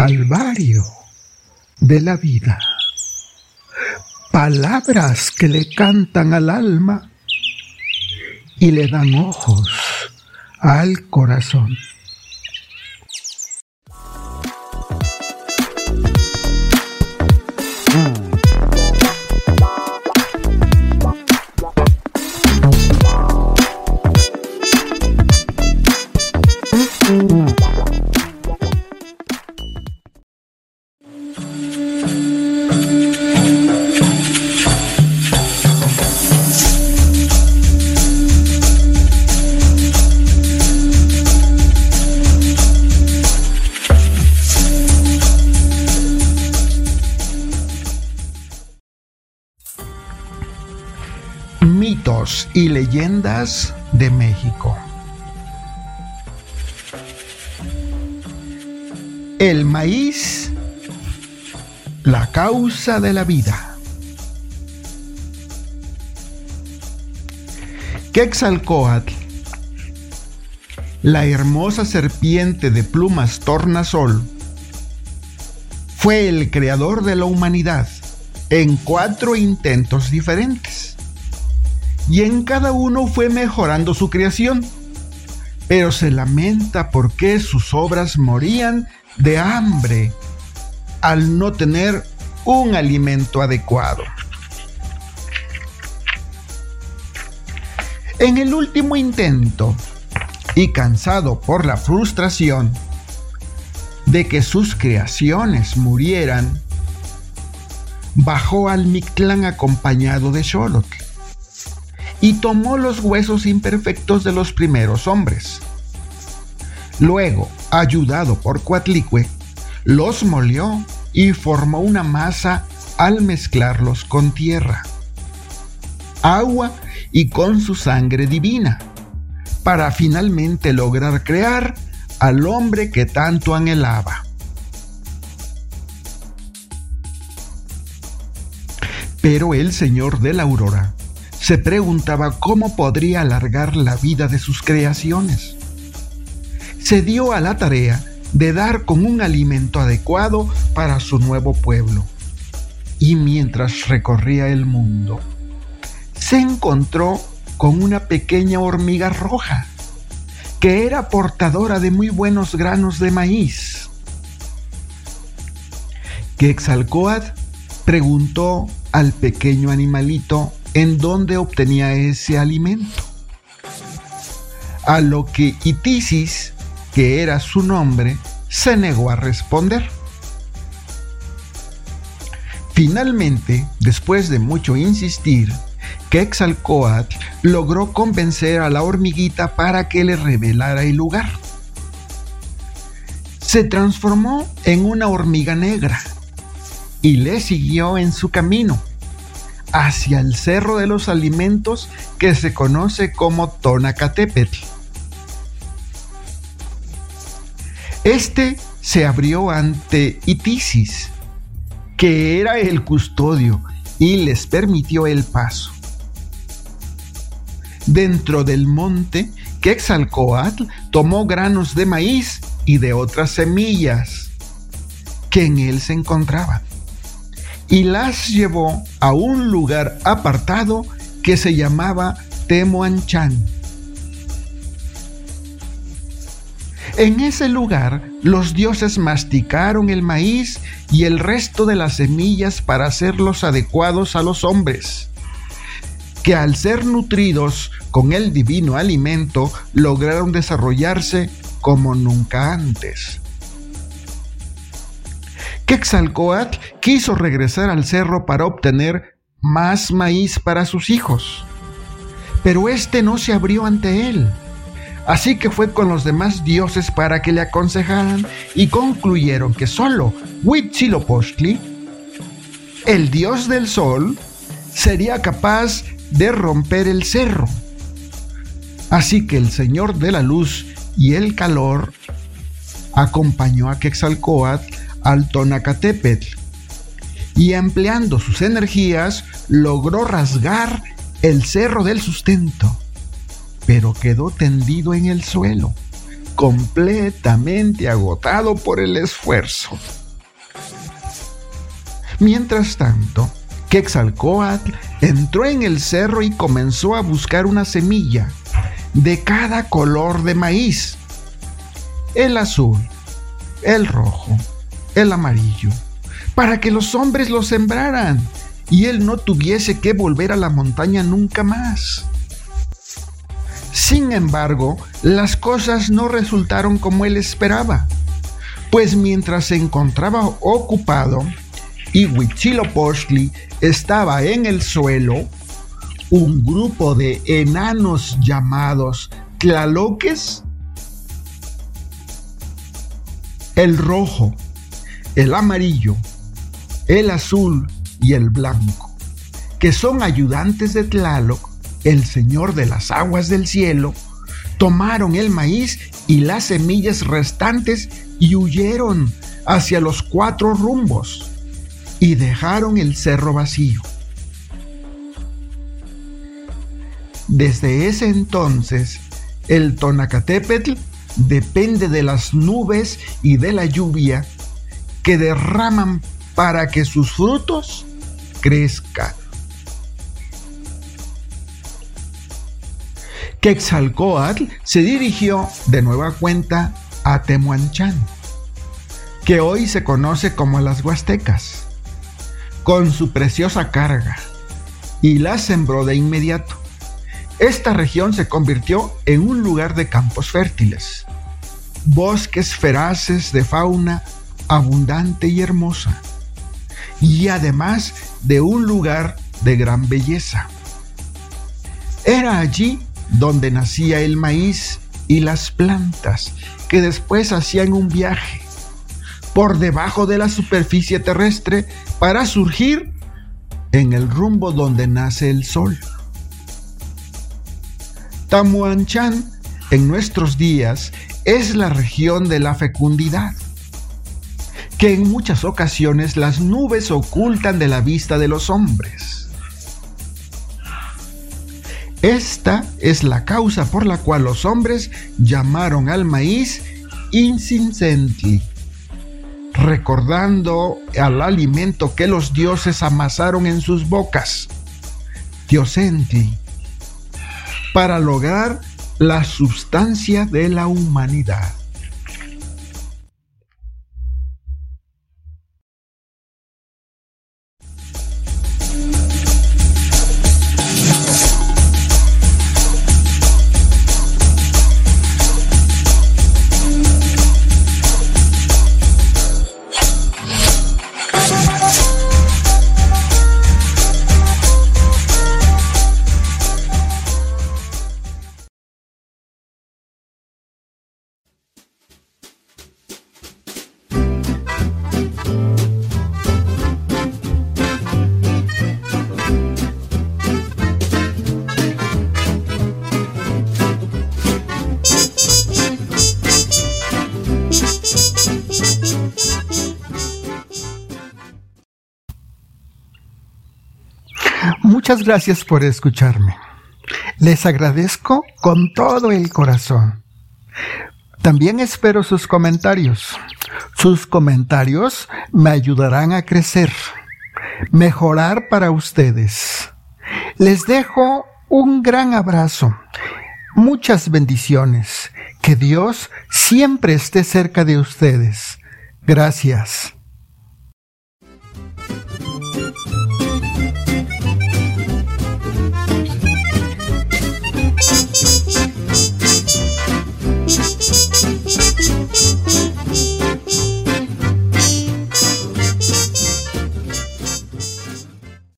calvario de la vida, palabras que le cantan al alma y le dan ojos al corazón. Y leyendas de México. El maíz, la causa de la vida. Quetzalcoatl, la hermosa serpiente de plumas tornasol, fue el creador de la humanidad en cuatro intentos diferentes. Y en cada uno fue mejorando su creación, pero se lamenta porque sus obras morían de hambre al no tener un alimento adecuado. En el último intento, y cansado por la frustración de que sus creaciones murieran, bajó al Mictlán acompañado de Xolotl y tomó los huesos imperfectos de los primeros hombres. Luego, ayudado por Coatlicue, los molió y formó una masa al mezclarlos con tierra, agua y con su sangre divina, para finalmente lograr crear al hombre que tanto anhelaba. Pero el Señor de la Aurora se preguntaba cómo podría alargar la vida de sus creaciones se dio a la tarea de dar con un alimento adecuado para su nuevo pueblo. Y mientras recorría el mundo, se encontró con una pequeña hormiga roja, que era portadora de muy buenos granos de maíz. Quetzalcoatl preguntó al pequeño animalito en dónde obtenía ese alimento. A lo que Itisis que era su nombre, se negó a responder. Finalmente, después de mucho insistir, Quetzalcoatl logró convencer a la hormiguita para que le revelara el lugar. Se transformó en una hormiga negra y le siguió en su camino hacia el cerro de los alimentos que se conoce como Tonacatepetl. Este se abrió ante Itisis, que era el custodio, y les permitió el paso. Dentro del monte, Quetzalcoatl tomó granos de maíz y de otras semillas que en él se encontraban y las llevó a un lugar apartado que se llamaba Temoanchan En ese lugar los dioses masticaron el maíz y el resto de las semillas para hacerlos adecuados a los hombres, que al ser nutridos con el divino alimento lograron desarrollarse como nunca antes. Quetzalcoatl quiso regresar al cerro para obtener más maíz para sus hijos, pero este no se abrió ante él Así que fue con los demás dioses para que le aconsejaran y concluyeron que solo Huitzilopochtli, el dios del sol, sería capaz de romper el cerro. Así que el señor de la luz y el calor acompañó a Quetzalcoatl al Tonacatepetl y empleando sus energías logró rasgar el cerro del sustento pero quedó tendido en el suelo, completamente agotado por el esfuerzo. Mientras tanto, Quetzalcoatl entró en el cerro y comenzó a buscar una semilla de cada color de maíz. El azul, el rojo, el amarillo, para que los hombres lo sembraran y él no tuviese que volver a la montaña nunca más. Sin embargo, las cosas no resultaron como él esperaba, pues mientras se encontraba ocupado y Huitzilopochtli estaba en el suelo, un grupo de enanos llamados Tlaloques, el rojo, el amarillo, el azul y el blanco, que son ayudantes de Tlaloc, el Señor de las aguas del cielo, tomaron el maíz y las semillas restantes y huyeron hacia los cuatro rumbos y dejaron el cerro vacío. Desde ese entonces, el Tonacatépetl depende de las nubes y de la lluvia que derraman para que sus frutos crezcan. Quetzalcoatl se dirigió de nueva cuenta a Temuanchán, que hoy se conoce como las Huastecas, con su preciosa carga, y la sembró de inmediato. Esta región se convirtió en un lugar de campos fértiles, bosques feraces de fauna abundante y hermosa, y además de un lugar de gran belleza. Era allí donde nacía el maíz y las plantas, que después hacían un viaje por debajo de la superficie terrestre para surgir en el rumbo donde nace el sol. Tamuanchan en nuestros días es la región de la fecundidad, que en muchas ocasiones las nubes ocultan de la vista de los hombres. Esta es la causa por la cual los hombres llamaron al maíz Insincentli, recordando al alimento que los dioses amasaron en sus bocas, Diosentli para lograr la sustancia de la humanidad. Muchas gracias por escucharme. Les agradezco con todo el corazón. También espero sus comentarios. Sus comentarios me ayudarán a crecer, mejorar para ustedes. Les dejo un gran abrazo, muchas bendiciones. Que Dios siempre esté cerca de ustedes. Gracias.